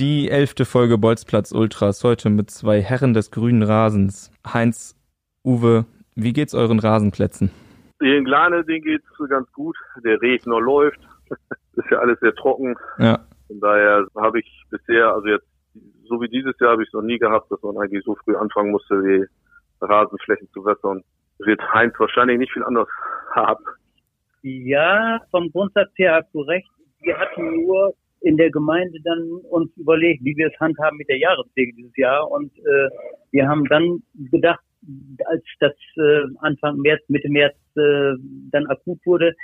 Die elfte Folge Bolzplatz Ultras heute mit zwei Herren des grünen Rasens. Heinz, Uwe, wie geht's euren Rasenplätzen? Den Glane, den geht's ganz gut. Der Regner läuft. ist ja alles sehr trocken. Ja. Von daher habe ich bisher, also jetzt, so wie dieses Jahr habe ich es noch nie gehabt, dass man eigentlich so früh anfangen musste, die Rasenflächen zu wässern. Wird Heinz wahrscheinlich nicht viel anders haben. Ja, vom Grundsatz her hast du recht. Wir hatten nur in der Gemeinde dann uns überlegt, wie wir es handhaben mit der Jahrespflege dieses Jahr. Und äh, wir haben dann gedacht, als das äh, Anfang März, Mitte März äh, dann akut wurde,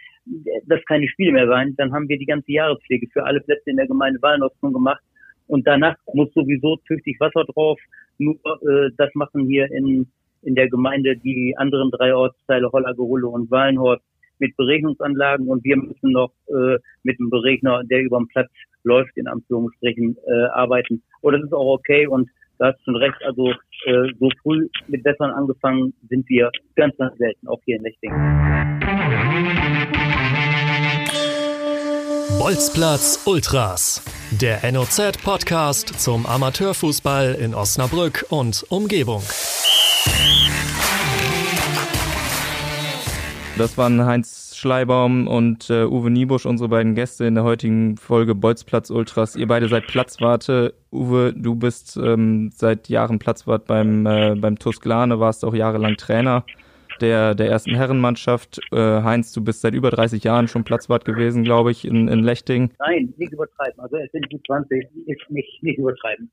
dass keine Spiele mehr sein, dann haben wir die ganze Jahrespflege für alle Plätze in der Gemeinde Wallenhausen gemacht. Und danach muss sowieso tüchtig Wasser drauf. Nur äh, das machen hier in, in der Gemeinde die anderen drei Ortsteile Hollagerulle und Wallenhorst mit Beregnungsanlagen und wir müssen noch äh, mit einem Beregner, der über den Platz läuft, in Anführungsstrichen, äh, arbeiten. Und das ist auch okay und da hast schon recht, also äh, so früh mit Wässern angefangen sind wir ganz, ganz selten, auch hier in Lechting. Bolzplatz Ultras, der NOZ-Podcast zum Amateurfußball in Osnabrück und Umgebung. Das waren Heinz Schleibaum und äh, Uwe Niebusch, unsere beiden Gäste in der heutigen Folge Bolzplatz Ultras. Ihr beide seid Platzwarte. Uwe, du bist ähm, seit Jahren Platzwart beim, äh, beim TuS Glane, warst auch jahrelang Trainer der, der ersten Herrenmannschaft. Äh, Heinz, du bist seit über 30 Jahren schon Platzwart gewesen, glaube ich, in, in Lechting. Nein, nicht übertreiben. Also es sind gut 20, ist nicht, nicht übertreiben.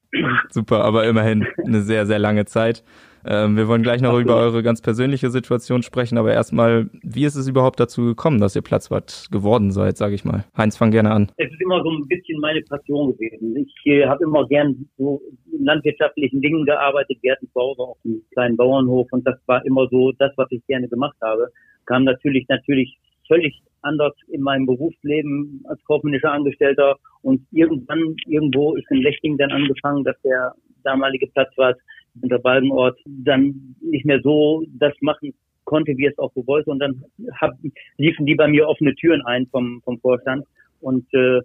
Super, aber immerhin eine sehr, sehr lange Zeit. Ähm, wir wollen gleich noch Absolut. über eure ganz persönliche Situation sprechen, aber erstmal, wie ist es überhaupt dazu gekommen, dass ihr Platzwart geworden seid, sage ich mal? Heinz, fang gerne an. Es ist immer so ein bisschen meine Passion gewesen. Ich äh, habe immer gern so in landwirtschaftlichen Dingen gearbeitet. Wir hatten zu Hause auch einen kleinen Bauernhof und das war immer so das, was ich gerne gemacht habe. Kam natürlich, natürlich völlig anders in meinem Berufsleben als kaufmännischer Angestellter und irgendwann irgendwo ist in Lechting dann angefangen, dass der damalige Platzwart unter Balgenort dann nicht mehr so das machen konnte, wie es auch so wollte. Und dann hab, liefen die bei mir offene Türen ein vom, vom Vorstand. Und äh,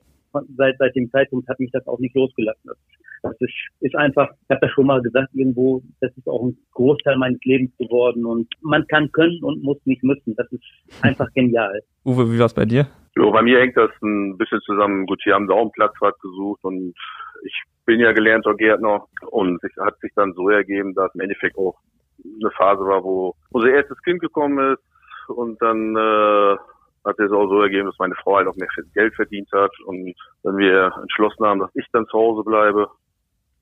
seit, seit dem Zeitpunkt hat mich das auch nicht losgelassen. Das, ist, ist einfach, ich habe das schon mal gesagt, irgendwo, das ist auch ein Großteil meines Lebens geworden. Und man kann können und muss nicht müssen. Das ist einfach genial. Uwe, wie war es bei dir? Jo, bei mir hängt das ein bisschen zusammen. Gut, hier haben sie auch einen Platzwart gesucht und ich bin ja gelernter Gärtner und es hat sich dann so ergeben, dass im Endeffekt auch eine Phase war, wo unser erstes Kind gekommen ist. Und dann äh, hat es auch so ergeben, dass meine Frau halt auch mehr Geld verdient hat. Und wenn wir entschlossen haben, dass ich dann zu Hause bleibe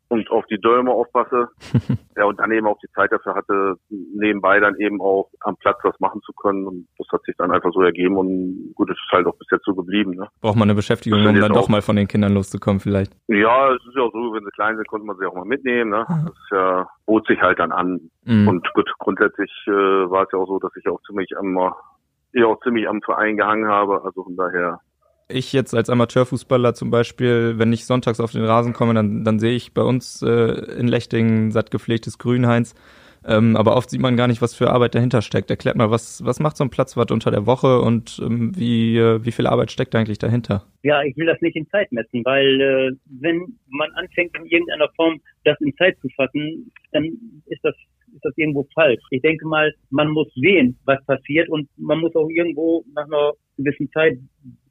und auf die Dölme aufpasse. ja, und dann eben auch die Zeit dafür hatte, nebenbei dann eben auch am Platz was machen zu können. Und das hat sich dann einfach so ergeben und gut, es ist halt auch bis jetzt so geblieben. Ne? Braucht man eine Beschäftigung, um dann doch mal von den Kindern loszukommen vielleicht? Ja, es ist ja auch so, wenn sie klein sind, konnte man sie auch mal mitnehmen. Ne? Das ist ja, bot sich halt dann an. Mhm. Und gut, grundsätzlich äh, war es ja auch so, dass ich auch ziemlich am, ich auch ziemlich am Verein gehangen habe. Also von daher ich jetzt als Amateurfußballer zum Beispiel, wenn ich sonntags auf den Rasen komme, dann, dann sehe ich bei uns äh, in Lechting satt gepflegtes Grünheinz. Ähm, aber oft sieht man gar nicht, was für Arbeit dahinter steckt. Erklärt mal, was, was macht so ein Platzwart unter der Woche und ähm, wie, äh, wie viel Arbeit steckt eigentlich dahinter? Ja, ich will das nicht in Zeit messen, weil äh, wenn man anfängt, in irgendeiner Form das in Zeit zu fassen, dann ist das ist das irgendwo falsch. Ich denke mal, man muss sehen, was passiert und man muss auch irgendwo nach einer gewissen Zeit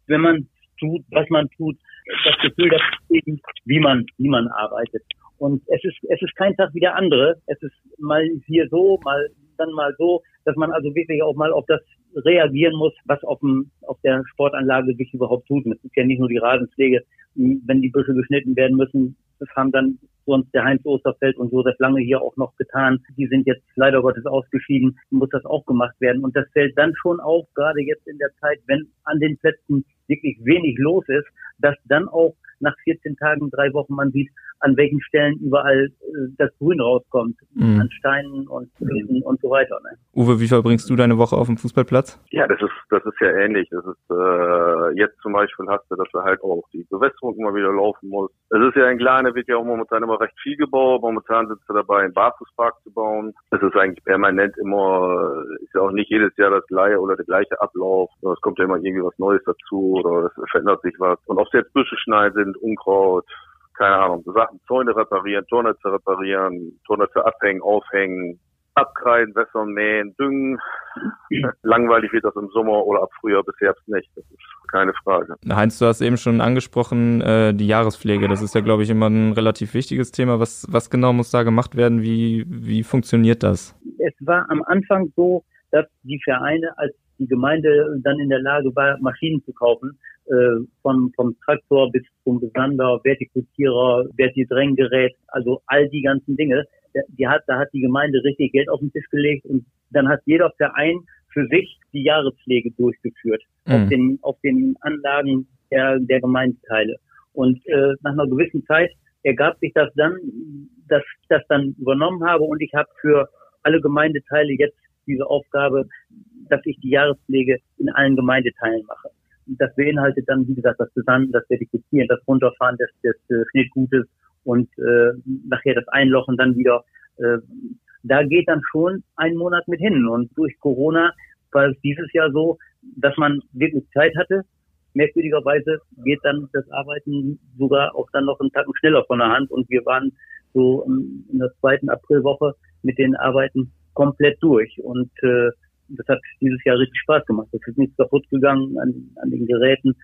wenn man tut, was man tut, das Gefühl dafür wie man, wie man arbeitet. Und es ist, es ist kein Tag wie der andere. Es ist mal hier so, mal dann mal so, dass man also wirklich auch mal auf das reagieren muss, was auf, dem, auf der Sportanlage sich überhaupt tut. Es ist ja nicht nur die Rasenpflege. Wenn die Büsche geschnitten werden müssen, das haben dann sonst der Heinz Osterfeld und Josef Lange hier auch noch getan. Die sind jetzt leider Gottes ausgeschieden, muss das auch gemacht werden. Und das fällt dann schon auf, gerade jetzt in der Zeit, wenn an den Plätzen wirklich wenig los ist, dass dann auch nach 14 Tagen, drei Wochen man sieht, an welchen Stellen überall äh, das Grün rauskommt, mhm. an Steinen und Wiesen und so weiter. Ne? Uwe, wie verbringst du deine Woche auf dem Fußballplatz? Ja, das ist das ist ja ähnlich. Das ist äh, jetzt zum Beispiel hast du, dass du halt auch die Bewässerung immer wieder laufen musst. Es ist ja ein kleiner, wird ja auch momentan immer recht viel gebaut. Momentan sind wir dabei, einen Barfußpark zu bauen. Es ist eigentlich permanent immer, ist ja auch nicht jedes Jahr das gleiche oder der gleiche Ablauf. Es kommt ja immer irgendwie was Neues dazu oder es verändert sich was. Und ob es jetzt Büsche schneiden sind, Unkraut, keine Ahnung, Sachen, Zäune reparieren, Turnetze reparieren, Turnetze abhängen, aufhängen, abkreiden, wässern, mähen, düngen. Langweilig wird das im Sommer oder ab Frühjahr bis Herbst nicht. Das ist keine Frage. Heinz, du hast eben schon angesprochen, äh, die Jahrespflege. Das ist ja, glaube ich, immer ein relativ wichtiges Thema. Was, was genau muss da gemacht werden? Wie, wie funktioniert das? Es war am Anfang so, dass die Vereine, als die Gemeinde dann in der Lage war, Maschinen zu kaufen, äh, von, vom Traktor bis zum Besander, Vertikutierer, Vertidränggerät, also all die ganzen Dinge, die hat, da hat die Gemeinde richtig Geld auf den Tisch gelegt und dann hat jeder Verein für sich die Jahrespflege durchgeführt mhm. auf den auf den Anlagen der, der Gemeindeteile. Und äh, nach einer gewissen Zeit ergab sich das dann, dass ich das dann übernommen habe und ich habe für alle Gemeindeteile jetzt diese Aufgabe, dass ich die Jahrespflege in allen Gemeindeteilen mache. Das beinhaltet dann, wie gesagt, das Besanden, das Vertikutieren, das Runterfahren des, äh, Schnittgutes und äh, nachher das Einlochen dann wieder. Äh, da geht dann schon ein Monat mit hin. Und durch Corona war es dieses Jahr so, dass man wirklich Zeit hatte. Merkwürdigerweise geht dann das Arbeiten sogar auch dann noch einen Tag schneller von der Hand. Und wir waren so in der zweiten Aprilwoche mit den Arbeiten komplett durch. Und äh, das hat dieses Jahr richtig Spaß gemacht. Es ist nichts kaputt gegangen an, an den Geräten.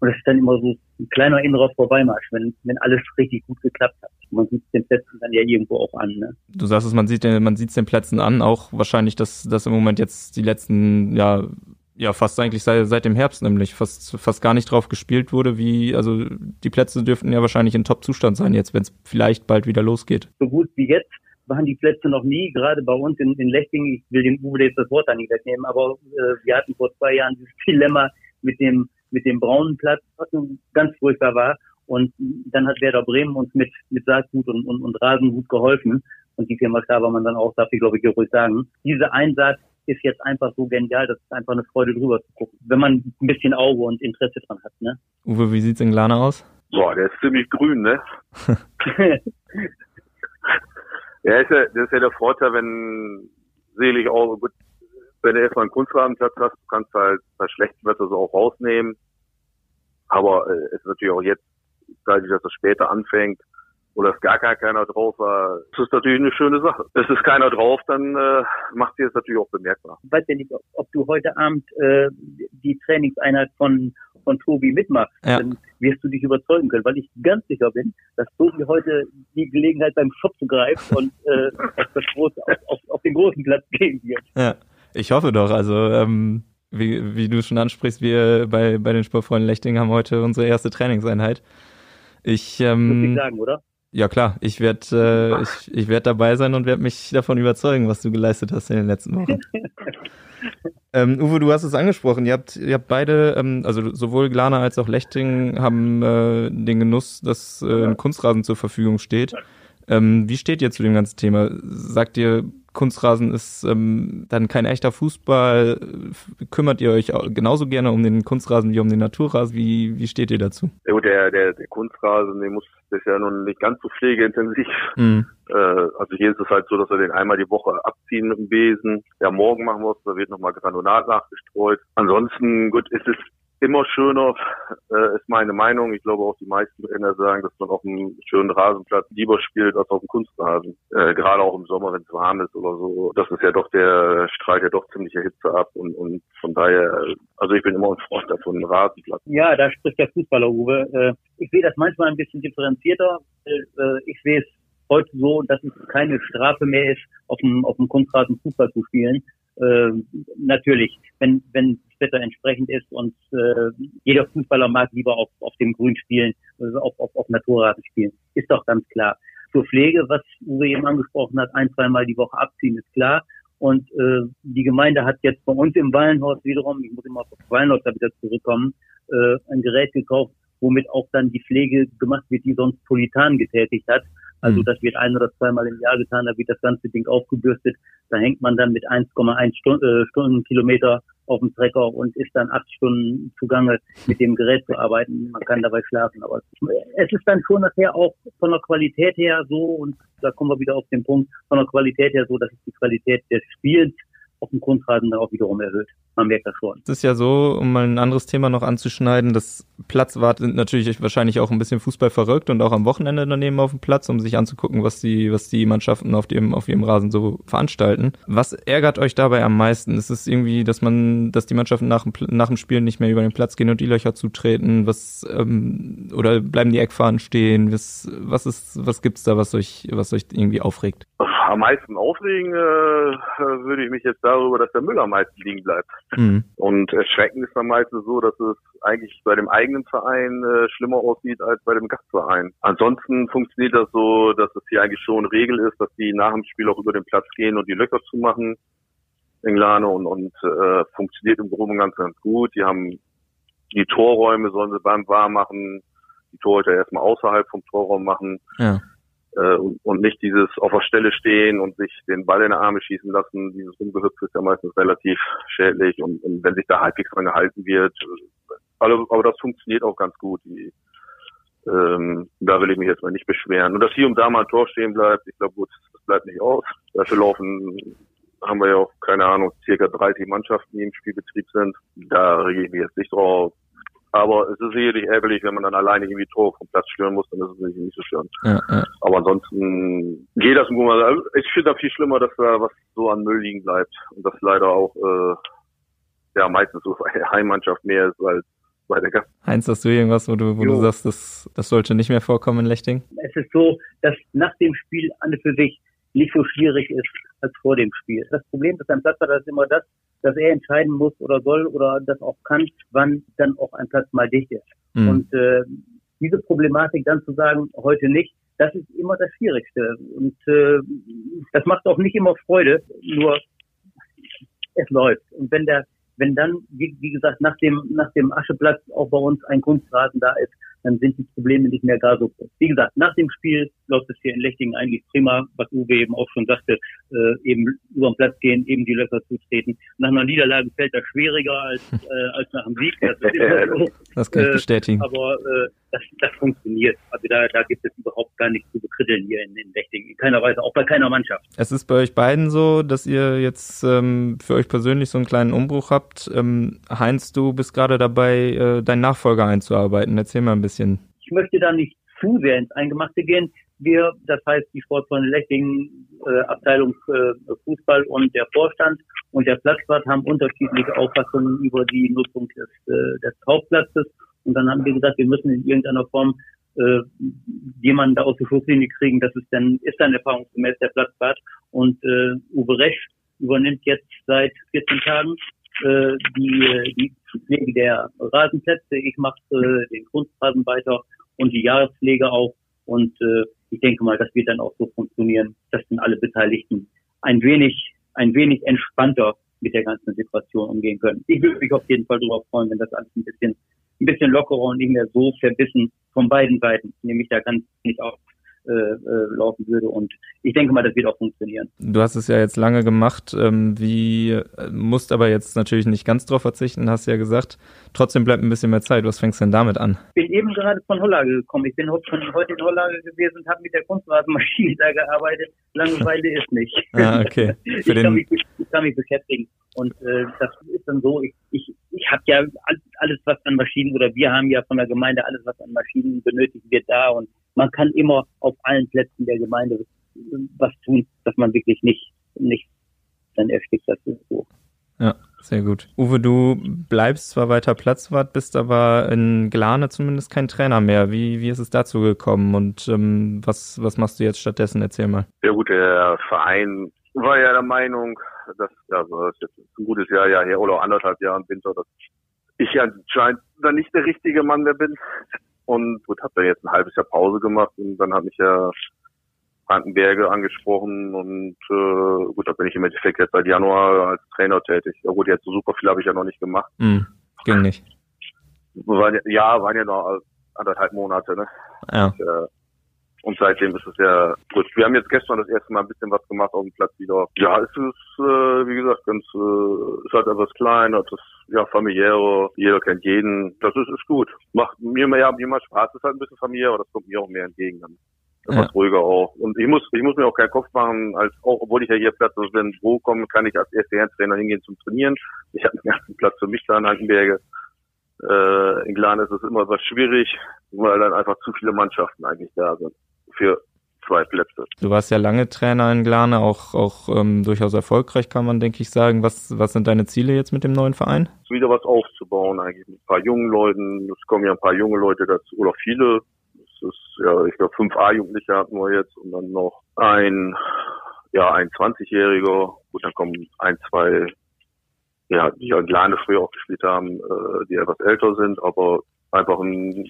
Und es ist dann immer so ein kleiner innerer Vorbeimarsch, wenn, wenn alles richtig gut geklappt hat. Man sieht den Plätzen dann ja irgendwo auch an. Ne? Du sagst es, man sieht den, man sieht den Plätzen an, auch wahrscheinlich, dass, dass im Moment jetzt die letzten, ja, ja, fast eigentlich seit, seit dem Herbst nämlich, fast, fast gar nicht drauf gespielt wurde, wie, also die Plätze dürften ja wahrscheinlich in Top-Zustand sein jetzt, wenn es vielleicht bald wieder losgeht. So gut wie jetzt waren die Plätze noch nie, gerade bei uns in, in Lechting, ich will dem Uwe jetzt das Wort da nicht wegnehmen, aber äh, wir hatten vor zwei Jahren dieses Dilemma mit dem mit dem braunen Platz, was ganz furchtbar war. Und dann hat Werder Bremen uns mit, mit Saatgut und, und, und Rasengut geholfen. Und die Firma man dann auch, darf ich glaube ich ruhig sagen. Diese Einsatz ist jetzt einfach so genial, das ist einfach eine Freude drüber zu gucken, wenn man ein bisschen Auge und Interesse dran hat. Ne? Uwe, wie sieht's in Glana aus? Boah, der ist ziemlich grün, ne? ja, ist ja, das ist ja der Vorteil, wenn selig auch, gut, wenn du erstmal einen Kunstrasenplatz hast, du kannst halt bei schlechtem Wetter so auch rausnehmen. Aber äh, es ist natürlich auch jetzt, dadurch, dass es später anfängt, oder es gar, gar keiner drauf war, es ist natürlich eine schöne Sache. Es ist keiner drauf, dann äh, macht sie es natürlich auch bemerkbar. Ich weiß ja nicht, ob, ob du heute Abend äh, die Trainingseinheit von von Tobi mitmachst, ja. dann wirst du dich überzeugen können, weil ich ganz sicher bin, dass Tobi heute die Gelegenheit beim Shop zu greifen und äh, auf, das große, auf, auf, auf den großen Platz gehen wird. Ja. Ich hoffe doch. Also ähm, wie, wie du schon ansprichst, wir bei, bei den Sportfreunden Lechting haben heute unsere erste Trainingseinheit. Ich, ähm, ich sagen, oder? Ja klar, ich werde äh, ich, ich werd dabei sein und werde mich davon überzeugen, was du geleistet hast in den letzten Wochen. ähm, Uwe, du hast es angesprochen. Ihr habt, ihr habt beide, ähm, also sowohl Glana als auch Lechting haben äh, den Genuss, dass äh, ein Kunstrasen zur Verfügung steht. Ähm, wie steht ihr zu dem ganzen Thema? Sagt ihr, Kunstrasen ist ähm, dann kein echter Fußball. Kümmert ihr euch genauso gerne um den Kunstrasen wie um den Naturrasen? Wie, wie steht ihr dazu? Ja, der, der, der Kunstrasen, der muss, das ist ja nun nicht ganz so pflegeintensiv. Mhm. Äh, also hier ist es halt so, dass wir den einmal die Woche abziehen mit dem Besen. Ja, morgen machen wir es, da wird nochmal Granulat nachgestreut. Ansonsten, gut, ist es immer schöner, äh, ist meine Meinung. Ich glaube auch die meisten Trainer sagen, dass man auf einem schönen Rasenplatz lieber spielt als auf dem Kunstrasen. Äh, gerade auch im Sommer, wenn es warm ist oder so. Das ist ja doch der strahlt ja doch ziemliche Hitze ab und, und von daher, also ich bin immer ein Freund davon, einen Rasenplatz. Ja, da spricht der Fußballer Uwe. Äh, ich sehe das manchmal ein bisschen differenzierter. Äh, ich sehe es heute so, dass es keine Strafe mehr ist, auf dem, auf dem Kunstrasen Fußball zu spielen. Äh, natürlich, wenn, wenn das Wetter entsprechend ist und äh, jeder Fußballer mag lieber auf, auf dem Grün spielen, also auf, auf, auf Naturrasen spielen, ist doch ganz klar. Zur Pflege, was Uwe eben angesprochen hat, ein, zweimal die Woche abziehen, ist klar. Und äh, die Gemeinde hat jetzt bei uns im Wallenhaus wiederum, ich muss immer auf Wallenhaus da wieder zurückkommen, äh, ein Gerät gekauft, womit auch dann die Pflege gemacht wird, die sonst Politan getätigt hat. Also mhm. das wird ein oder zweimal im Jahr getan, da wird das ganze Ding aufgebürstet. Da hängt man dann mit 1,1 Stunden, äh, Stundenkilometer auf dem Trecker und ist dann acht Stunden zugange, mit dem Gerät zu arbeiten. Man kann dabei schlafen. Aber es ist dann schon nachher auch von der Qualität her so, und da kommen wir wieder auf den Punkt, von der Qualität her so, dass es die Qualität des Spiels auf dem Kunstrasen dann auch wiederum erhöht. Man merkt das schon. Es ist ja so, um mal ein anderes Thema noch anzuschneiden, das Platzwart sind natürlich wahrscheinlich auch ein bisschen Fußball verrückt und auch am Wochenende daneben auf dem Platz, um sich anzugucken, was die, was die Mannschaften auf dem, auf ihrem Rasen so veranstalten. Was ärgert euch dabei am meisten? Ist es irgendwie, dass man, dass die Mannschaften nach dem, nach dem Spiel nicht mehr über den Platz gehen und die Löcher zutreten? Was, ähm, oder bleiben die Eckfahnen stehen? Was, was ist, was gibt's da, was euch, was euch irgendwie aufregt? Am meisten aufregen äh, würde ich mich jetzt darüber, dass der Müll am meisten liegen bleibt. Mhm. Und erschreckend ist am meisten so, dass es eigentlich bei dem eigenen Verein äh, schlimmer aussieht als bei dem Gastverein. Ansonsten funktioniert das so, dass es hier eigentlich schon Regel ist, dass die nach dem Spiel auch über den Platz gehen und die Löcher zumachen in Glane und, und äh, funktioniert im Groben ganz, ganz gut. Die haben die Torräume sollen sie beim Warm machen, die Torhüter erstmal außerhalb vom Torraum machen. Ja äh, und, nicht dieses auf der Stelle stehen und sich den Ball in die Arme schießen lassen. Dieses Rumgehüpfe ist ja meistens relativ schädlich und, und wenn sich da halbwegs dran gehalten wird, also, aber das funktioniert auch ganz gut. Die, ähm, da will ich mich jetzt mal nicht beschweren. Und dass hier und da mal ein Tor stehen bleibt, ich glaube gut, das bleibt nicht aus. Dafür laufen haben wir ja auch, keine Ahnung, circa 30 Mannschaften, die im Spielbetrieb sind. Da rege ich mich jetzt nicht drauf. Aber es ist sicherlich ärgerlich, wenn man dann alleine irgendwie Tor vom Platz stören muss, dann ist es natürlich nicht so schön. Ja, ja. Aber ansonsten geht das Grunde. Also ich finde da viel schlimmer, dass da was so an Müll liegen bleibt. Und das leider auch äh, ja meistens so bei der Heimmannschaft mehr ist als bei der Gast. Heinz, hast du irgendwas, wo du, wo du sagst, das, das sollte nicht mehr vorkommen in Lechting? Es ist so, dass nach dem Spiel an für sich nicht so schwierig ist als vor dem Spiel. Das Problem ist am Platz war das immer das, dass er entscheiden muss oder soll oder das auch kann, wann dann auch ein Platz mal dicht ist. Mhm. Und äh, diese Problematik dann zu sagen, heute nicht, das ist immer das Schwierigste. Und äh, das macht auch nicht immer Freude, nur es läuft. Und wenn der, wenn dann, wie, wie gesagt, nach dem, nach dem Ascheplatz auch bei uns ein Kunstrasen da ist, dann sind die Probleme nicht mehr gar so groß. Wie gesagt, nach dem Spiel läuft es hier in Lechtingen eigentlich prima, was Uwe eben auch schon sagte, äh, eben über den Platz gehen, eben die Löcher zutreten. Nach einer Niederlage fällt das schwieriger als, äh, als nach einem Sieg. Das, ist immer so. das kann ich äh, bestätigen. Aber äh, das, das funktioniert. Also da, da gibt es überhaupt gar nichts zu bekritteln hier in, in Lechtingen. In keiner Weise, auch bei keiner Mannschaft. Es ist bei euch beiden so, dass ihr jetzt ähm, für euch persönlich so einen kleinen Umbruch habt. Ähm, Heinz, du bist gerade dabei, äh, deinen Nachfolger einzuarbeiten. Erzähl mal ein bisschen. Ich möchte da nicht zu sehr ins Eingemachte gehen. Wir, das heißt die Sportfreunde Lechting, äh, Abteilung äh, Fußball und der Vorstand und der Platzwart haben unterschiedliche Auffassungen über die Nutzung des, äh, des Hauptplatzes. Und dann haben wir gesagt, wir müssen in irgendeiner Form äh, jemanden da aus der Schusslinie kriegen. Das ist dann, ist dann erfahrungsgemäß der Platzwart. Und äh, Uwe Resch übernimmt jetzt seit 14 Tagen äh, die, die Pflege der Rasenplätze. Ich mache äh, den Kunstrasen weiter und die Jahrespflege auch. Und äh, ich denke mal, das wird dann auch so funktionieren, dass dann alle Beteiligten ein wenig, ein wenig entspannter mit der ganzen Situation umgehen können. Ich würde mich auf jeden Fall darüber freuen, wenn das alles ein bisschen, ein bisschen lockerer und nicht mehr so verbissen von beiden Seiten, nämlich da ganz nicht auch äh, äh, laufen würde. Und ich denke mal, das wird auch funktionieren. Du hast es ja jetzt lange gemacht. Ähm, wie äh, musst aber jetzt natürlich nicht ganz drauf verzichten, hast du ja gesagt. Trotzdem bleibt ein bisschen mehr Zeit. Was fängst du denn damit an? Ich bin eben gerade von Hollage gekommen. Ich bin von heute in Hollage gewesen und habe mit der Kunstrasenmaschine da gearbeitet. Langeweile ist nicht. Ah, okay. ich, kann mich, ich kann mich beschäftigen. Und äh, das ist dann so, ich, ich, ich habe ja alles, was an Maschinen, oder wir haben ja von der Gemeinde alles, was an Maschinen benötigt wird, da. Und man kann immer auf allen Plätzen der Gemeinde was tun, dass man wirklich nicht, nicht dann erstickt. Das ist so. Ja, sehr gut. Uwe, du bleibst zwar weiter Platzwart, bist aber in Glane zumindest kein Trainer mehr. Wie, wie ist es dazu gekommen und ähm, was, was machst du jetzt stattdessen? Erzähl mal. Ja gut, der Verein war ja der Meinung, dass, ja, das ist jetzt ein gutes Jahr ja her oder anderthalb Jahre im Winter, dass ich ja anscheinend dann nicht der richtige Mann mehr bin und gut, habe da jetzt ein halbes Jahr Pause gemacht und dann hat mich ja Brandenberge angesprochen und äh, gut, da bin ich im Endeffekt jetzt seit Januar als Trainer tätig. Ja gut, jetzt so super viel habe ich ja noch nicht gemacht. Mm, ging nicht. Waren ja, waren ja noch anderthalb Monate, ne? Ja. Und, äh, und seitdem ist es ja gut. Wir haben jetzt gestern das erste Mal ein bisschen was gemacht auf dem Platz wieder. Ja, es ist, äh, wie gesagt, ganz, äh, ist halt etwas klein, ist ja familiärer, jeder kennt jeden. Das ist, ist gut. Macht mir, ja, mir mal Spaß, es ist halt ein bisschen familiär, aber das kommt mir auch mehr entgegen dann. etwas ja. ruhiger auch. Und ich muss, ich muss mir auch keinen Kopf machen, als auch, obwohl ich ja hier Platz bin, wo komme, kann ich als erster Trainer hingehen zum Trainieren. Ich habe einen ganzen Platz für mich da in Hankenberge. Äh, in Glan ist es immer was schwierig, weil dann einfach zu viele Mannschaften eigentlich da sind für zwei Plätze. Du warst ja lange Trainer in Glane, auch, auch ähm, durchaus erfolgreich, kann man, denke ich, sagen. Was, was sind deine Ziele jetzt mit dem neuen Verein? Wieder was aufzubauen, eigentlich mit ein paar jungen Leuten. Es kommen ja ein paar junge Leute dazu, oder viele. Es ist, ja, ich glaube, fünf A-Jugendliche hatten wir jetzt und dann noch ein, ja, ein 20-Jähriger. Gut, dann kommen ein, zwei, ja, die ja in Glane früher auch gespielt haben, äh, die etwas älter sind, aber einfach ein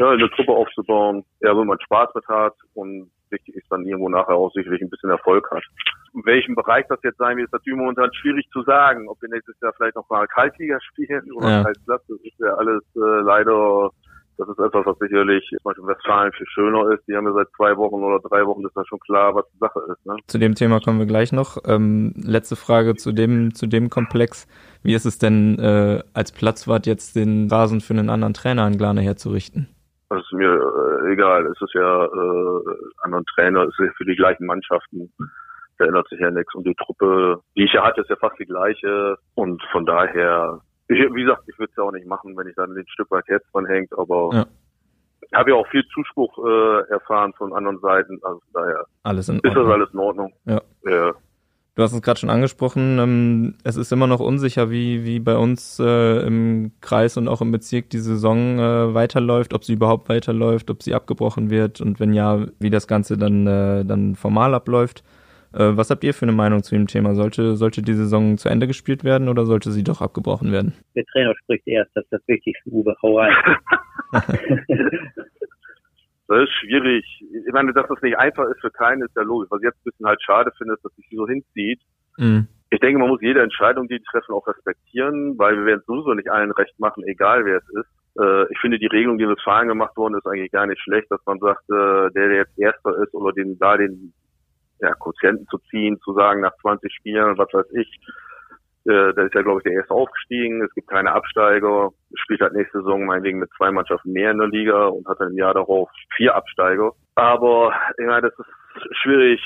ja, eine Truppe aufzubauen, ja, wo man Spaß mit hat und wichtig ist dann irgendwo nachher auch sicherlich ein bisschen Erfolg hat. In welchem Bereich das jetzt sein wird, ist natürlich momentan schwierig zu sagen. Ob wir nächstes Jahr vielleicht noch mal Kaltliga spielen oder ja. Kaltplatz, das ist ja alles äh, leider, das ist etwas, was sicherlich zum Beispiel Westfalen viel schöner ist. Die haben ja seit zwei Wochen oder drei Wochen, ist ja schon klar, was die Sache ist. Ne? Zu dem Thema kommen wir gleich noch. Ähm, letzte Frage zu dem, zu dem Komplex. Wie ist es denn, äh, als Platzwart jetzt den Rasen für einen anderen Trainer in Glane herzurichten? Das ist mir äh, egal. Es ist ja äh, anderen Trainer, es ist ja für die gleichen Mannschaften. Da ändert sich ja nichts. Und die Truppe, die ich ja hatte, ist ja fast die gleiche. Und von daher, ich, wie gesagt, ich würde es ja auch nicht machen, wenn ich dann ein Stück weit Herz dran hängt, aber ja. ich habe ja auch viel Zuspruch äh, erfahren von anderen Seiten. Also daher alles in ist das alles in Ordnung. Ja. ja. Du hast es gerade schon angesprochen, ähm, es ist immer noch unsicher, wie, wie bei uns äh, im Kreis und auch im Bezirk die Saison äh, weiterläuft, ob sie überhaupt weiterläuft, ob sie abgebrochen wird und wenn ja, wie das Ganze dann, äh, dann formal abläuft. Äh, was habt ihr für eine Meinung zu dem Thema? Sollte, sollte die Saison zu Ende gespielt werden oder sollte sie doch abgebrochen werden? Der Trainer spricht erst, das ist das Wichtigste, Uwe. Hau rein. Das ist schwierig. Ich meine, dass das nicht einfach ist für keinen, ist ja logisch. Was ich jetzt ein bisschen halt schade finde, ist, dass sich so hinzieht. Mhm. Ich denke, man muss jede Entscheidung, die die treffen, auch respektieren, weil wir werden es sowieso nicht allen recht machen, egal wer es ist. Äh, ich finde, die Regelung, die mit Zahlen gemacht worden ist, eigentlich gar nicht schlecht, dass man sagt, äh, der, der jetzt Erster ist oder den da den ja, Quotienten zu ziehen, zu sagen, nach 20 Spielen, was weiß ich, äh, da ist ja, glaube ich, der erste aufgestiegen. Es gibt keine Absteiger. Spielt halt nächste Saison meinetwegen mit zwei Mannschaften mehr in der Liga und hat dann im Jahr darauf vier Absteiger. Aber ich meine, das ist schwierig,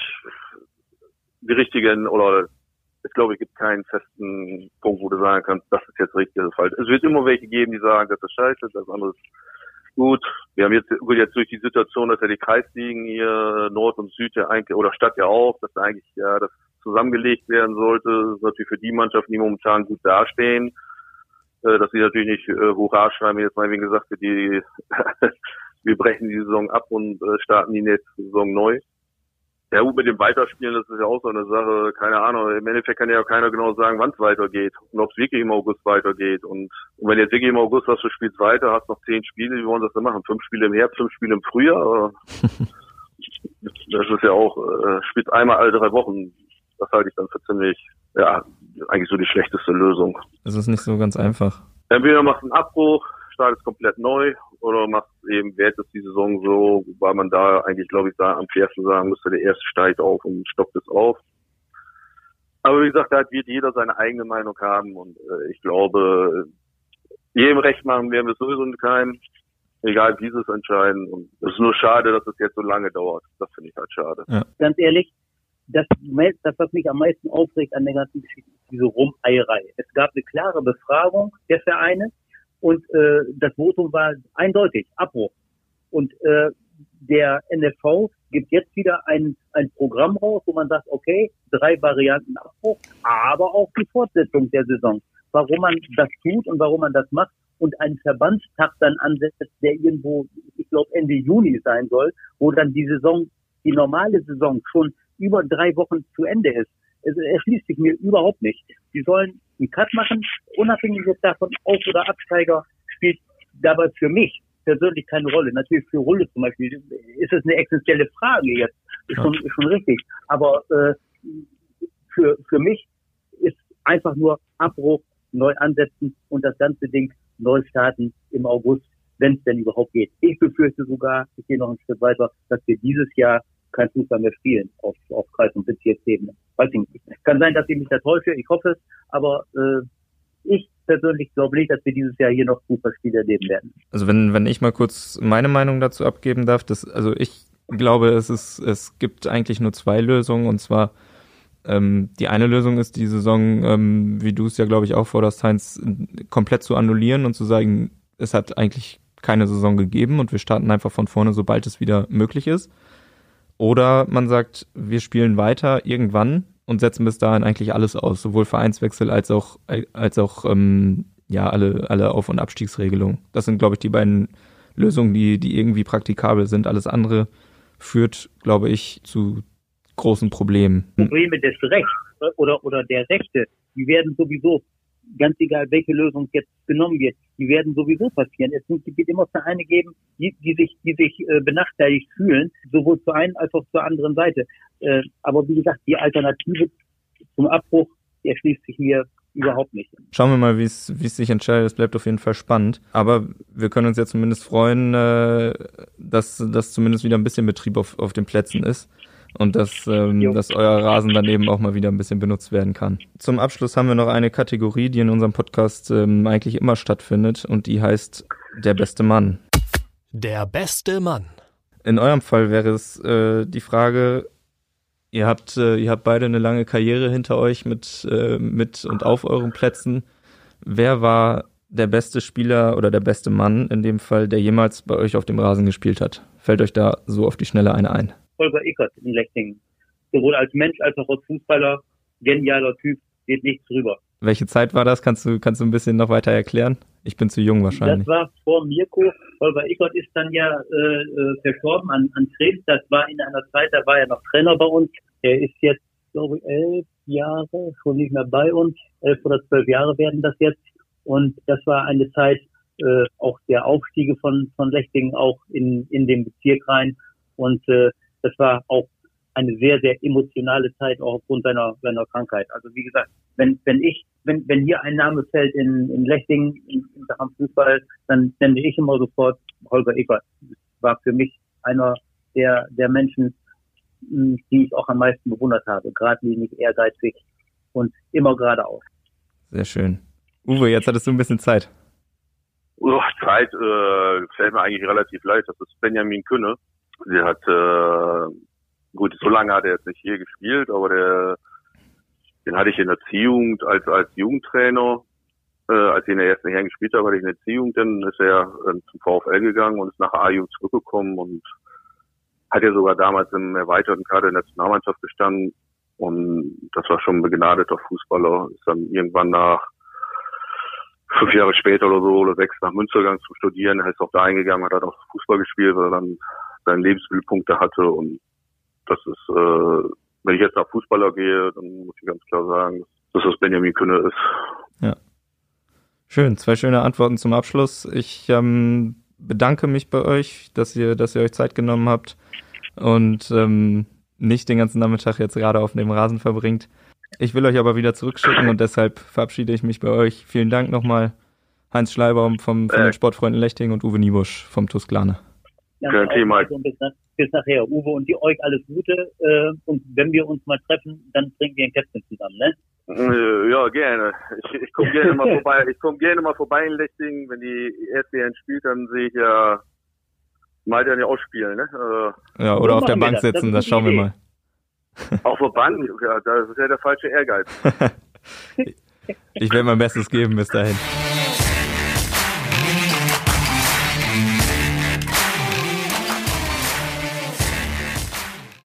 die richtigen oder ich glaube, es gibt keinen festen Punkt, wo du sagen kannst, das ist jetzt richtig, ist falsch. Es wird immer welche geben, die sagen, das ist scheiße, das andere ist gut. Wir haben jetzt, gut, jetzt durch die Situation, dass ja die Kreisligen hier Nord und Süd ja eigentlich, oder Stadt ja auch, dass eigentlich, ja, das zusammengelegt werden sollte. Das ist natürlich für die Mannschaften, die momentan gut dastehen, äh, dass sie natürlich nicht äh, Hurra schreiben, jetzt mal wie gesagt, die wir brechen die Saison ab und äh, starten die nächste Saison neu. Ja gut, mit dem Weiterspielen, das ist ja auch so eine Sache, keine Ahnung, im Endeffekt kann ja auch keiner genau sagen, wann es weitergeht und ob es wirklich im August weitergeht. Und, und wenn jetzt wirklich im August was du spielst weiter, hast noch zehn Spiele, wie wollen das denn machen? Fünf Spiele im Herbst, fünf Spiele im Frühjahr? das ist ja auch, äh, spielt einmal alle drei Wochen das halte ich dann für ziemlich, ja, eigentlich so die schlechteste Lösung. Es ist nicht so ganz einfach. Entweder machst du einen Abbruch, startest komplett neu oder machst eben, wertest die Saison so, weil man da eigentlich, glaube ich, da am fairsten sagen müsste, der erste steigt auf und stoppt es auf. Aber wie gesagt, da wird jeder seine eigene Meinung haben und äh, ich glaube, jedem Recht machen werden wir sowieso keinen, egal wie sie es entscheiden. Und es ist nur schade, dass es jetzt so lange dauert. Das finde ich halt schade. Ja. Ganz ehrlich, das, das, was mich am meisten aufregt an der ganzen Geschichte, ist diese Rumeierei. Es gab eine klare Befragung der Vereine und äh, das Votum war eindeutig, Abbruch. Und äh, der NFV gibt jetzt wieder ein, ein Programm raus, wo man sagt, okay, drei Varianten Abbruch, aber auch die Fortsetzung der Saison. Warum man das tut und warum man das macht und einen Verbandstag dann ansetzt, der irgendwo, ich glaube, Ende Juni sein soll, wo dann die Saison, die normale Saison schon über drei Wochen zu Ende ist. Es erschließt sich mir überhaupt nicht. Sie sollen einen Cut machen, unabhängig jetzt davon, Auf- oder Absteiger spielt dabei für mich persönlich keine Rolle. Natürlich für Rolle zum Beispiel ist es eine existenzielle Frage jetzt, ist schon, ist schon richtig. Aber äh, für, für mich ist einfach nur Abbruch, neu ansetzen und das ganze Ding neu starten im August, wenn es denn überhaupt geht. Ich befürchte sogar, ich gehe noch ein Schritt weiter, dass wir dieses Jahr kein Fußball mehr spielen auf, auf Kreis- und Bezirksebene. Weiß ich nicht. Kann sein, dass ich mich da täusche, ich hoffe es, aber äh, ich persönlich glaube nicht, dass wir dieses Jahr hier noch Fußballspiele erleben werden. Also wenn, wenn ich mal kurz meine Meinung dazu abgeben darf, dass, also ich glaube, es ist, es gibt eigentlich nur zwei Lösungen und zwar ähm, die eine Lösung ist, die Saison, ähm, wie du es ja, glaube ich, auch forderst, Heinz, komplett zu annullieren und zu sagen, es hat eigentlich keine Saison gegeben und wir starten einfach von vorne, sobald es wieder möglich ist. Oder man sagt, wir spielen weiter irgendwann und setzen bis dahin eigentlich alles aus, sowohl Vereinswechsel als auch, als auch ähm, ja, alle, alle Auf- und Abstiegsregelungen. Das sind, glaube ich, die beiden Lösungen, die, die irgendwie praktikabel sind. Alles andere führt, glaube ich, zu großen Problemen. Probleme des Rechts oder, oder der Rechte, die werden sowieso, ganz egal welche Lösung jetzt genommen wird, die werden sowieso passieren. Es wird immer Vereine geben, die, die sich, die sich äh, benachteiligt fühlen, sowohl zur einen als auch zur anderen Seite. Äh, aber wie gesagt, die Alternative zum Abbruch erschließt sich mir überhaupt nicht. Schauen wir mal, wie es sich entscheidet. Es bleibt auf jeden Fall spannend. Aber wir können uns ja zumindest freuen, äh, dass, dass zumindest wieder ein bisschen Betrieb auf, auf den Plätzen ist und dass, ähm, dass euer Rasen dann eben auch mal wieder ein bisschen benutzt werden kann. Zum Abschluss haben wir noch eine Kategorie, die in unserem Podcast ähm, eigentlich immer stattfindet und die heißt Der beste Mann. Der beste Mann. In eurem Fall wäre es äh, die Frage, ihr habt, äh, ihr habt beide eine lange Karriere hinter euch mit, äh, mit und auf euren Plätzen. Wer war der beste Spieler oder der beste Mann in dem Fall, der jemals bei euch auf dem Rasen gespielt hat? Fällt euch da so auf die Schnelle eine ein? Holger Eckert in Lechting. Sowohl als Mensch als auch als Fußballer. Genialer Typ, geht nichts drüber. Welche Zeit war das? Kannst du, kannst du ein bisschen noch weiter erklären? Ich bin zu jung wahrscheinlich. Das war vor Mirko. Holger Eckert ist dann ja äh, äh, verstorben an, an Krebs. Das war in einer Zeit, da war er noch Trainer bei uns. Er ist jetzt, glaube ich, elf Jahre schon nicht mehr bei uns. Elf oder zwölf Jahre werden das jetzt. Und das war eine Zeit äh, auch der Aufstiege von, von Lechtingen auch in, in den Bezirk rein. Und äh, das war auch eine sehr, sehr emotionale Zeit, auch aufgrund seiner, seiner Krankheit. Also wie gesagt, wenn, wenn ich, wenn, wenn hier ein Name fällt in, in Lechting, in, in Sachen Fußball, dann nenne ich immer sofort Holger Eckert. Das war für mich einer der, der Menschen, hm, die ich auch am meisten bewundert habe. Gradlinig, ehrgeizig und immer geradeaus. Sehr schön. Uwe, jetzt hattest du ein bisschen Zeit. Oh, Zeit äh, fällt mir eigentlich relativ leicht. Das ist Benjamin Künne. Der hat, äh, gut, so lange hat er jetzt nicht hier gespielt, aber der, den hatte ich in der Jugend als, als Jugendtrainer. Äh, als ich in der ersten Herren gespielt habe, hatte ich in der Jugend, dann ist er äh, zum VfL gegangen und ist nach A-Jugend zurückgekommen und hat ja sogar damals im erweiterten Kader der Nationalmannschaft gestanden. Und das war schon ein begnadeter Fußballer. Ist dann irgendwann nach fünf Jahre später oder so oder sechs nach Münster gegangen zum Studieren. Er ist auch da eingegangen, hat auch Fußball gespielt, weil er dann seinen Lebensmittelpunkte hatte. Und das ist, äh, wenn ich jetzt nach Fußballer gehe, dann muss ich ganz klar sagen, dass das Benjamin Künne ist. Ja. Schön, zwei schöne Antworten zum Abschluss. Ich ähm, bedanke mich bei euch, dass ihr, dass ihr euch Zeit genommen habt und ähm, nicht den ganzen Nachmittag jetzt gerade auf dem Rasen verbringt. Ich will euch aber wieder zurückschicken und deshalb verabschiede ich mich bei euch. Vielen Dank nochmal. Heinz Schleibaum vom, von den Sportfreunden Lechting und Uwe Niebusch vom Tusklane. Kein Thema. Bis, nach, bis, nachher. Uwe und die, euch alles Gute. Äh, und wenn wir uns mal treffen, dann trinken wir ein Käppchen zusammen, ne? Ja, gerne. Ich, ich komme gerne mal vorbei. Ich komme gerne mal vorbei in Lechting. Wenn die ESBN spielt, dann sehe ich ja mal dann ja auch spielen, ne? Ja, oder auf der Bank sitzen, das, das schauen Idee. wir mal. Auf der Bank? Ja, das ist ja der falsche Ehrgeiz. ich werde mein Bestes geben bis dahin.